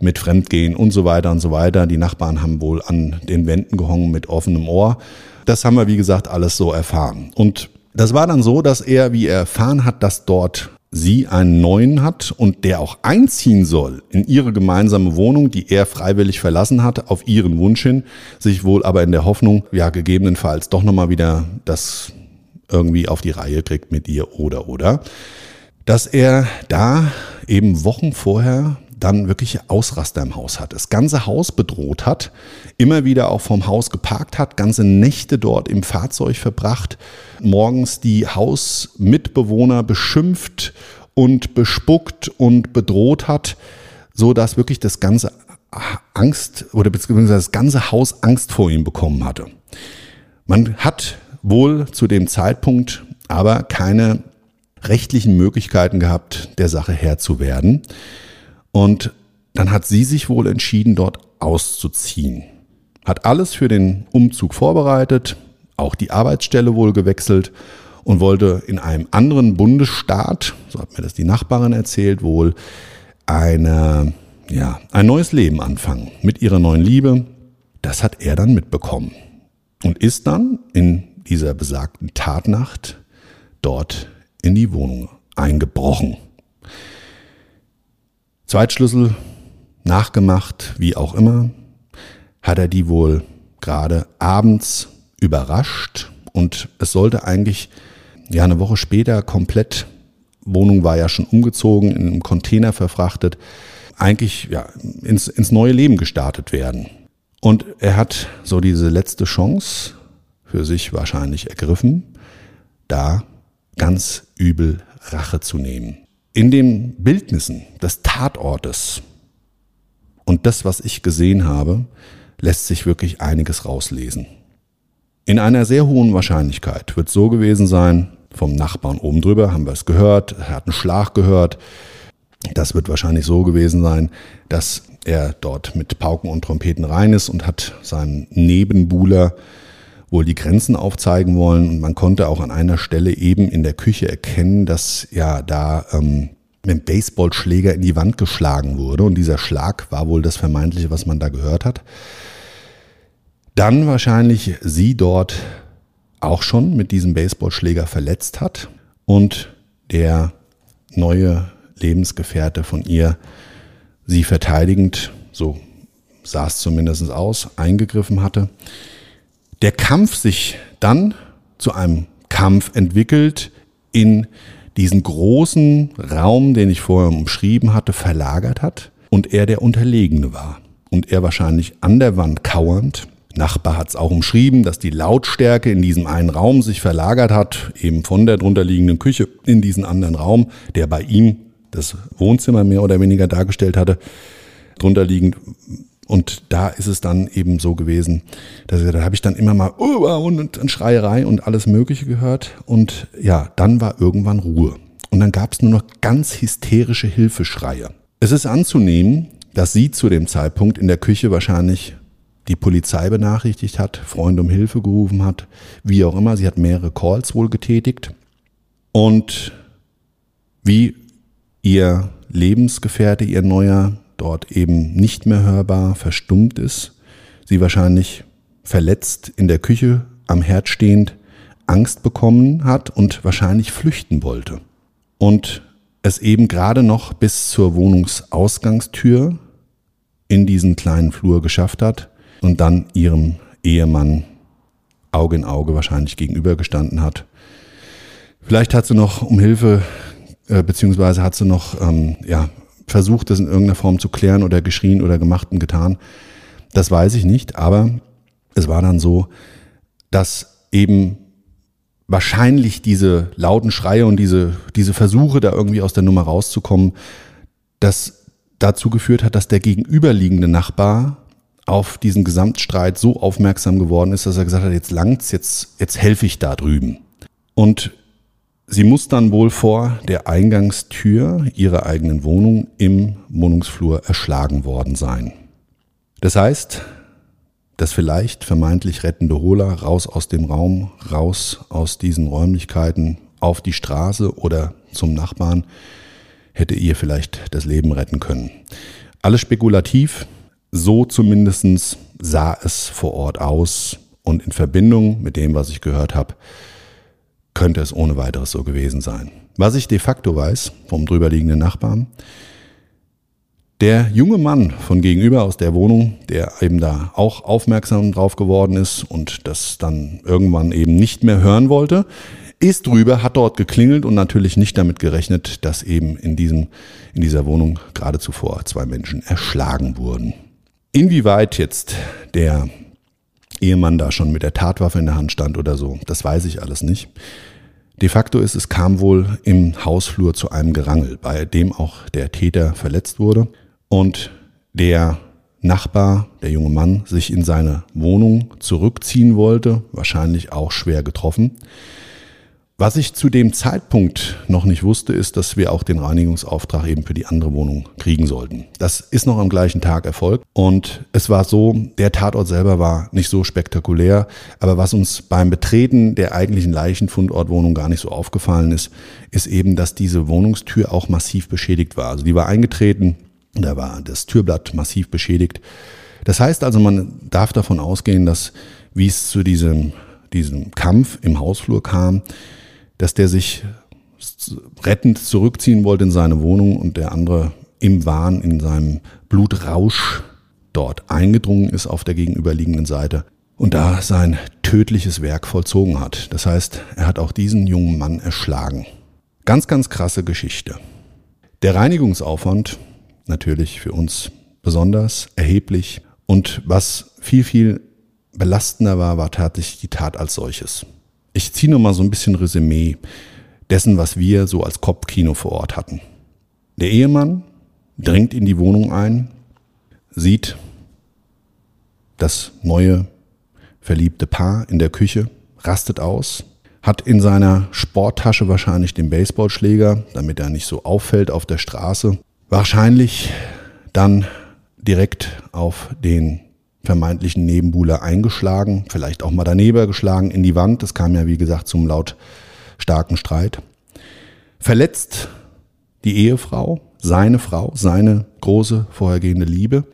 mit Fremdgehen und so weiter und so weiter. Die Nachbarn haben wohl an den Wänden gehongen mit offenem Ohr. Das haben wir, wie gesagt, alles so erfahren. Und das war dann so, dass er, wie er erfahren hat, dass dort sie einen neuen hat und der auch einziehen soll in ihre gemeinsame Wohnung, die er freiwillig verlassen hat, auf ihren Wunsch hin, sich wohl aber in der Hoffnung, ja, gegebenenfalls doch nochmal wieder das irgendwie auf die Reihe kriegt mit ihr oder oder, dass er da eben Wochen vorher dann wirklich Ausraster im Haus hat, das ganze Haus bedroht hat, immer wieder auch vom Haus geparkt hat, ganze Nächte dort im Fahrzeug verbracht, morgens die Hausmitbewohner beschimpft und bespuckt und bedroht hat, so dass wirklich das ganze Angst oder beziehungsweise das ganze Haus Angst vor ihm bekommen hatte. Man hat wohl zu dem Zeitpunkt aber keine rechtlichen Möglichkeiten gehabt, der Sache Herr zu werden. Und dann hat sie sich wohl entschieden, dort auszuziehen. Hat alles für den Umzug vorbereitet, auch die Arbeitsstelle wohl gewechselt und wollte in einem anderen Bundesstaat, so hat mir das die Nachbarin erzählt, wohl eine, ja, ein neues Leben anfangen mit ihrer neuen Liebe. Das hat er dann mitbekommen und ist dann in dieser besagten Tatnacht dort in die Wohnung eingebrochen. Zweitschlüssel nachgemacht, wie auch immer, hat er die wohl gerade abends überrascht und es sollte eigentlich ja eine Woche später komplett Wohnung war ja schon umgezogen, in einem Container verfrachtet, eigentlich ja, ins, ins neue Leben gestartet werden. Und er hat so diese letzte Chance für sich wahrscheinlich ergriffen, da ganz übel Rache zu nehmen in den Bildnissen des Tatortes und das, was ich gesehen habe, lässt sich wirklich einiges rauslesen. In einer sehr hohen Wahrscheinlichkeit wird so gewesen sein, vom Nachbarn oben drüber haben wir es gehört, er hat einen Schlag gehört. Das wird wahrscheinlich so gewesen sein, dass er dort mit Pauken und Trompeten rein ist und hat seinen Nebenbuhler wohl die Grenzen aufzeigen wollen. Und man konnte auch an einer Stelle eben in der Küche erkennen, dass ja da ähm, mit dem Baseballschläger in die Wand geschlagen wurde. Und dieser Schlag war wohl das Vermeintliche, was man da gehört hat. Dann wahrscheinlich sie dort auch schon mit diesem Baseballschläger verletzt hat und der neue Lebensgefährte von ihr sie verteidigend, so sah es zumindest aus, eingegriffen hatte der Kampf sich dann zu einem Kampf entwickelt in diesen großen Raum, den ich vorher umschrieben hatte, verlagert hat und er der Unterlegene war. Und er wahrscheinlich an der Wand kauernd. Nachbar hat es auch umschrieben, dass die Lautstärke in diesem einen Raum sich verlagert hat, eben von der drunterliegenden Küche in diesen anderen Raum, der bei ihm das Wohnzimmer mehr oder weniger dargestellt hatte, drunterliegend und da ist es dann eben so gewesen, dass da habe ich dann immer mal uh, und, und Schreierei und alles Mögliche gehört. Und ja, dann war irgendwann Ruhe. Und dann gab es nur noch ganz hysterische Hilfeschreie. Es ist anzunehmen, dass sie zu dem Zeitpunkt in der Küche wahrscheinlich die Polizei benachrichtigt hat, Freunde um Hilfe gerufen hat, wie auch immer. Sie hat mehrere Calls wohl getätigt. Und wie ihr Lebensgefährte, ihr neuer dort eben nicht mehr hörbar, verstummt ist, sie wahrscheinlich verletzt in der Küche am Herd stehend Angst bekommen hat und wahrscheinlich flüchten wollte. Und es eben gerade noch bis zur Wohnungsausgangstür in diesen kleinen Flur geschafft hat und dann ihrem Ehemann Auge in Auge wahrscheinlich gegenübergestanden hat. Vielleicht hat sie noch um Hilfe, äh, beziehungsweise hat sie noch ähm, ja, versucht, das in irgendeiner Form zu klären oder geschrien oder gemacht und getan. Das weiß ich nicht, aber es war dann so, dass eben wahrscheinlich diese lauten Schreie und diese, diese Versuche, da irgendwie aus der Nummer rauszukommen, das dazu geführt hat, dass der gegenüberliegende Nachbar auf diesen Gesamtstreit so aufmerksam geworden ist, dass er gesagt hat, jetzt langt's, jetzt, jetzt helfe ich da drüben. Und Sie muss dann wohl vor der Eingangstür ihrer eigenen Wohnung im Wohnungsflur erschlagen worden sein. Das heißt, das vielleicht vermeintlich rettende Holer raus aus dem Raum, raus aus diesen Räumlichkeiten auf die Straße oder zum Nachbarn hätte ihr vielleicht das Leben retten können. Alles spekulativ, so zumindest sah es vor Ort aus und in Verbindung mit dem, was ich gehört habe, könnte es ohne weiteres so gewesen sein. Was ich de facto weiß vom drüberliegenden Nachbarn, der junge Mann von gegenüber aus der Wohnung, der eben da auch aufmerksam drauf geworden ist und das dann irgendwann eben nicht mehr hören wollte, ist drüber, hat dort geklingelt und natürlich nicht damit gerechnet, dass eben in diesem, in dieser Wohnung gerade zuvor zwei Menschen erschlagen wurden. Inwieweit jetzt der Ehemann da schon mit der Tatwaffe in der Hand stand oder so. Das weiß ich alles nicht. De facto ist es kam wohl im Hausflur zu einem Gerangel, bei dem auch der Täter verletzt wurde und der Nachbar, der junge Mann, sich in seine Wohnung zurückziehen wollte, wahrscheinlich auch schwer getroffen. Was ich zu dem Zeitpunkt noch nicht wusste, ist, dass wir auch den Reinigungsauftrag eben für die andere Wohnung kriegen sollten. Das ist noch am gleichen Tag erfolgt und es war so, der Tatort selber war nicht so spektakulär, aber was uns beim Betreten der eigentlichen Leichenfundortwohnung gar nicht so aufgefallen ist, ist eben, dass diese Wohnungstür auch massiv beschädigt war. Also die war eingetreten, da war das Türblatt massiv beschädigt. Das heißt also, man darf davon ausgehen, dass wie es zu diesem, diesem Kampf im Hausflur kam, dass der sich rettend zurückziehen wollte in seine Wohnung und der andere im Wahn, in seinem Blutrausch dort eingedrungen ist auf der gegenüberliegenden Seite und da sein tödliches Werk vollzogen hat. Das heißt, er hat auch diesen jungen Mann erschlagen. Ganz, ganz krasse Geschichte. Der Reinigungsaufwand natürlich für uns besonders erheblich und was viel, viel belastender war, war tatsächlich die Tat als solches. Ich ziehe nur mal so ein bisschen Resümee dessen, was wir so als Kopfkino vor Ort hatten. Der Ehemann dringt in die Wohnung ein, sieht das neue verliebte Paar in der Küche, rastet aus, hat in seiner Sporttasche wahrscheinlich den Baseballschläger, damit er nicht so auffällt auf der Straße, wahrscheinlich dann direkt auf den vermeintlichen Nebenbuhler eingeschlagen, vielleicht auch mal daneben geschlagen in die Wand. Das kam ja, wie gesagt, zum laut starken Streit. Verletzt die Ehefrau, seine Frau, seine große vorhergehende Liebe.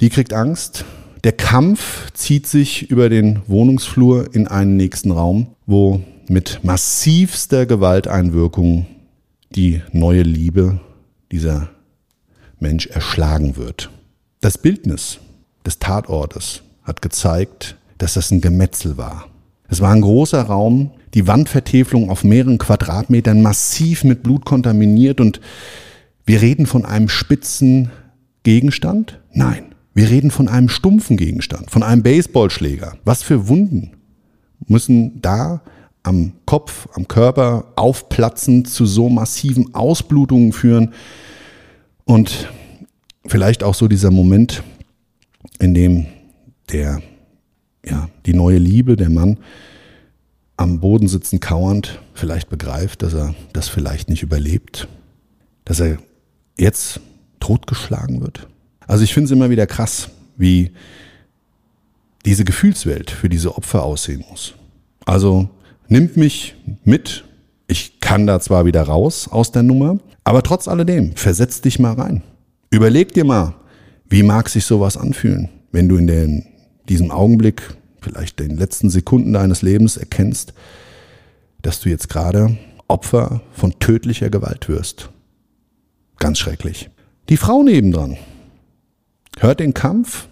Die kriegt Angst. Der Kampf zieht sich über den Wohnungsflur in einen nächsten Raum, wo mit massivster Gewalteinwirkung die neue Liebe dieser Mensch erschlagen wird. Das Bildnis des Tatortes hat gezeigt, dass das ein Gemetzel war. Es war ein großer Raum, die Wandvertäfelung auf mehreren Quadratmetern massiv mit Blut kontaminiert und wir reden von einem spitzen Gegenstand? Nein, wir reden von einem stumpfen Gegenstand, von einem Baseballschläger. Was für Wunden müssen da am Kopf, am Körper aufplatzen, zu so massiven Ausblutungen führen und vielleicht auch so dieser Moment, in dem der, ja, die neue Liebe, der Mann, am Boden sitzend kauernd vielleicht begreift, dass er das vielleicht nicht überlebt, dass er jetzt totgeschlagen wird. Also ich finde es immer wieder krass, wie diese Gefühlswelt für diese Opfer aussehen muss. Also nimmt mich mit. Ich kann da zwar wieder raus aus der Nummer, aber trotz alledem, versetz dich mal rein. Überleg dir mal, wie mag sich sowas anfühlen, wenn du in den, diesem Augenblick, vielleicht den letzten Sekunden deines Lebens erkennst, dass du jetzt gerade Opfer von tödlicher Gewalt wirst. Ganz schrecklich. Die Frau nebendran hört den Kampf,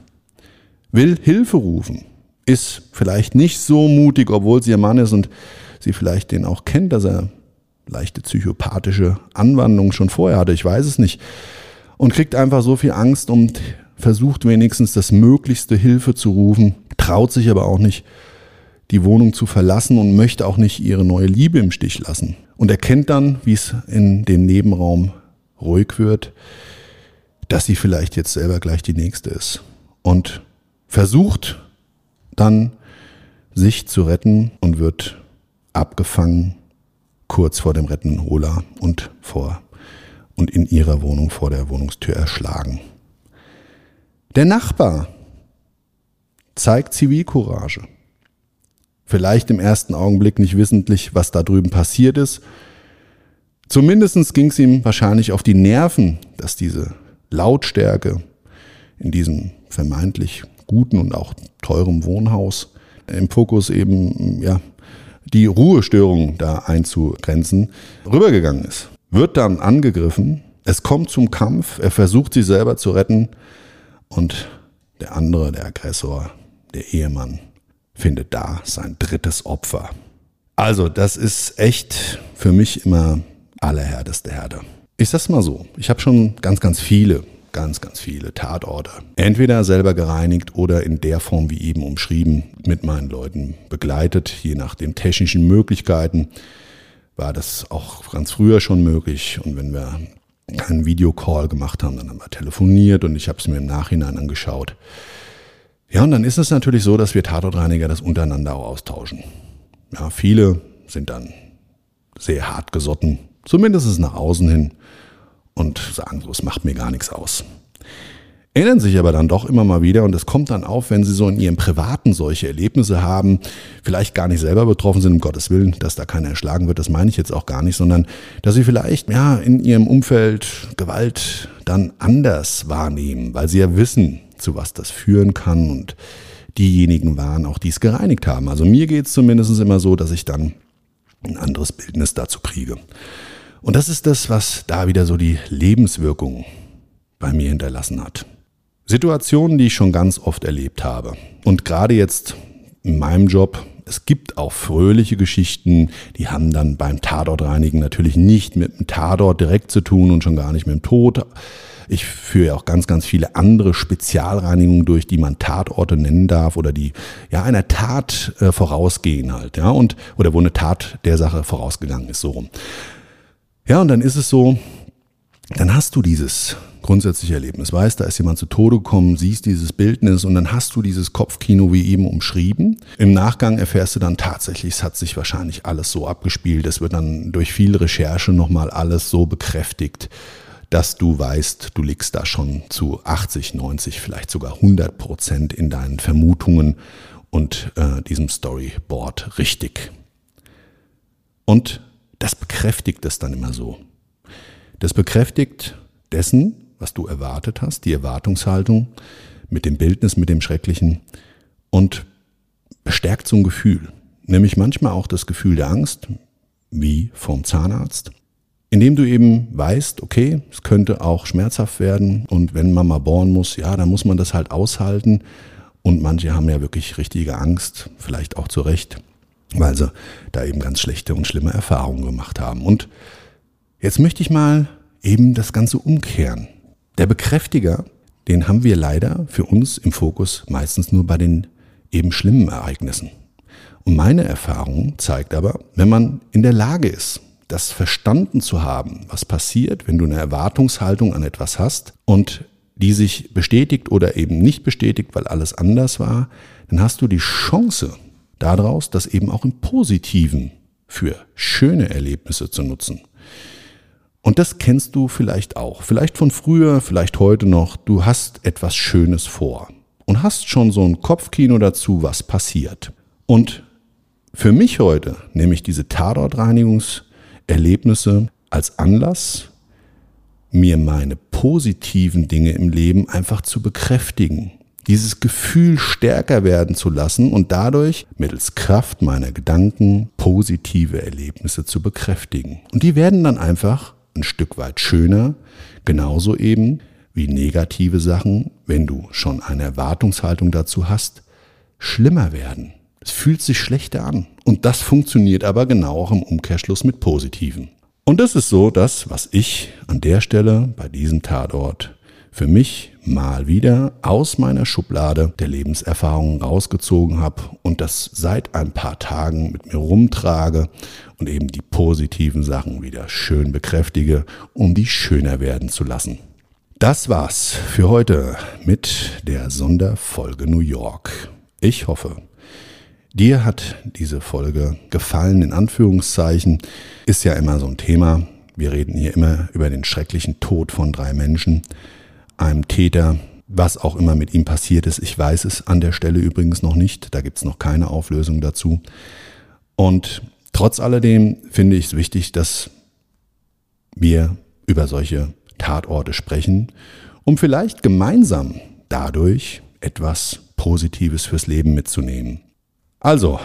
will Hilfe rufen, ist vielleicht nicht so mutig, obwohl sie ihr Mann ist und sie vielleicht den auch kennt, dass er leichte psychopathische Anwandlungen schon vorher hatte, ich weiß es nicht und kriegt einfach so viel Angst und versucht wenigstens das möglichste Hilfe zu rufen, traut sich aber auch nicht, die Wohnung zu verlassen und möchte auch nicht ihre neue Liebe im Stich lassen. Und erkennt dann, wie es in dem Nebenraum ruhig wird, dass sie vielleicht jetzt selber gleich die nächste ist. Und versucht dann, sich zu retten und wird abgefangen kurz vor dem Rettenholer und vor und in ihrer Wohnung vor der Wohnungstür erschlagen. Der Nachbar zeigt Zivilcourage. Vielleicht im ersten Augenblick nicht wissentlich, was da drüben passiert ist. Zumindest ging es ihm wahrscheinlich auf die Nerven, dass diese Lautstärke in diesem vermeintlich guten und auch teurem Wohnhaus im Fokus eben, ja, die Ruhestörung da einzugrenzen, rübergegangen ist wird dann angegriffen, es kommt zum Kampf, er versucht sich selber zu retten und der andere, der Aggressor, der Ehemann, findet da sein drittes Opfer. Also, das ist echt für mich immer allerhärteste Herde. Ich sag's mal so, ich habe schon ganz, ganz viele, ganz, ganz viele Tatorte. Entweder selber gereinigt oder in der Form wie eben umschrieben mit meinen Leuten begleitet, je nach den technischen Möglichkeiten war das auch ganz früher schon möglich. Und wenn wir keinen Videocall gemacht haben, dann haben wir telefoniert und ich habe es mir im Nachhinein angeschaut. Ja, und dann ist es natürlich so, dass wir Tatortreiniger das untereinander auch austauschen. Ja, viele sind dann sehr hart gesotten, zumindest nach außen hin und sagen so, es macht mir gar nichts aus erinnern sich aber dann doch immer mal wieder und es kommt dann auf, wenn sie so in ihrem Privaten solche Erlebnisse haben, vielleicht gar nicht selber betroffen sind, um Gottes Willen, dass da keiner erschlagen wird, das meine ich jetzt auch gar nicht, sondern dass sie vielleicht ja in ihrem Umfeld Gewalt dann anders wahrnehmen, weil sie ja wissen, zu was das führen kann und diejenigen waren auch, die es gereinigt haben. Also mir geht es zumindest immer so, dass ich dann ein anderes Bildnis dazu kriege. Und das ist das, was da wieder so die Lebenswirkung bei mir hinterlassen hat. Situationen, die ich schon ganz oft erlebt habe. Und gerade jetzt in meinem Job, es gibt auch fröhliche Geschichten, die haben dann beim Tatortreinigen natürlich nicht mit dem Tatort direkt zu tun und schon gar nicht mit dem Tod. Ich führe ja auch ganz, ganz viele andere Spezialreinigungen durch, die man Tatorte nennen darf oder die ja einer Tat äh, vorausgehen halt, ja, und oder wo eine Tat der Sache vorausgegangen ist, so rum. Ja, und dann ist es so, dann hast du dieses grundsätzliche Erlebnis. Weißt, da ist jemand zu Tode gekommen, siehst dieses Bildnis und dann hast du dieses Kopfkino wie eben umschrieben. Im Nachgang erfährst du dann tatsächlich, es hat sich wahrscheinlich alles so abgespielt. Es wird dann durch viel Recherche nochmal alles so bekräftigt, dass du weißt, du liegst da schon zu 80, 90, vielleicht sogar 100 Prozent in deinen Vermutungen und äh, diesem Storyboard richtig. Und das bekräftigt es dann immer so. Das bekräftigt dessen, was du erwartet hast, die Erwartungshaltung mit dem Bildnis, mit dem Schrecklichen und bestärkt so ein Gefühl, nämlich manchmal auch das Gefühl der Angst, wie vom Zahnarzt, indem du eben weißt, okay, es könnte auch schmerzhaft werden und wenn Mama bohren muss, ja, dann muss man das halt aushalten Und manche haben ja wirklich richtige Angst, vielleicht auch zu Recht, weil sie da eben ganz schlechte und schlimme Erfahrungen gemacht haben. Und jetzt möchte ich mal eben das Ganze umkehren. Der Bekräftiger, den haben wir leider für uns im Fokus meistens nur bei den eben schlimmen Ereignissen. Und meine Erfahrung zeigt aber, wenn man in der Lage ist, das verstanden zu haben, was passiert, wenn du eine Erwartungshaltung an etwas hast und die sich bestätigt oder eben nicht bestätigt, weil alles anders war, dann hast du die Chance daraus, das eben auch im Positiven für schöne Erlebnisse zu nutzen. Und das kennst du vielleicht auch, vielleicht von früher, vielleicht heute noch, du hast etwas Schönes vor und hast schon so ein Kopfkino dazu, was passiert. Und für mich heute nehme ich diese Tatortreinigungserlebnisse als Anlass, mir meine positiven Dinge im Leben einfach zu bekräftigen, dieses Gefühl stärker werden zu lassen und dadurch mittels Kraft meiner Gedanken positive Erlebnisse zu bekräftigen. Und die werden dann einfach ein Stück weit schöner, genauso eben wie negative Sachen, wenn du schon eine Erwartungshaltung dazu hast, schlimmer werden. Es fühlt sich schlechter an. Und das funktioniert aber genau auch im Umkehrschluss mit Positiven. Und das ist so das, was ich an der Stelle bei diesem Tatort für mich mal wieder aus meiner Schublade der Lebenserfahrungen rausgezogen habe und das seit ein paar Tagen mit mir rumtrage und eben die positiven Sachen wieder schön bekräftige, um die schöner werden zu lassen. Das war's für heute mit der Sonderfolge New York. Ich hoffe, Dir hat diese Folge gefallen, in Anführungszeichen, ist ja immer so ein Thema. Wir reden hier immer über den schrecklichen Tod von drei Menschen, einem Täter, was auch immer mit ihm passiert ist. Ich weiß es an der Stelle übrigens noch nicht, da gibt es noch keine Auflösung dazu. Und trotz alledem finde ich es wichtig, dass wir über solche Tatorte sprechen, um vielleicht gemeinsam dadurch etwas Positives fürs Leben mitzunehmen. Also,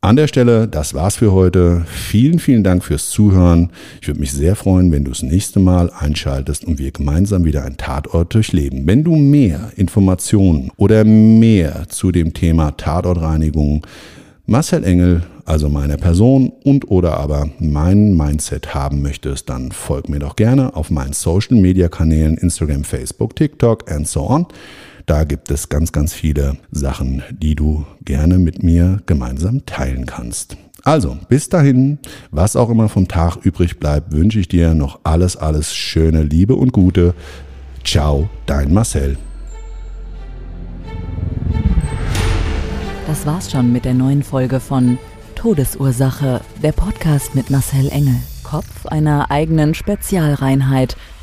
an der Stelle, das war's für heute. Vielen, vielen Dank fürs Zuhören. Ich würde mich sehr freuen, wenn du das nächste Mal einschaltest und wir gemeinsam wieder einen Tatort durchleben. Wenn du mehr Informationen oder mehr zu dem Thema Tatortreinigung, Marcel Engel, also meiner Person und oder aber mein Mindset haben möchtest, dann folg mir doch gerne auf meinen Social Media Kanälen Instagram, Facebook, TikTok and so on. Da gibt es ganz, ganz viele Sachen, die du gerne mit mir gemeinsam teilen kannst. Also, bis dahin, was auch immer vom Tag übrig bleibt, wünsche ich dir noch alles, alles Schöne, Liebe und Gute. Ciao, dein Marcel. Das war's schon mit der neuen Folge von Todesursache, der Podcast mit Marcel Engel, Kopf einer eigenen Spezialreinheit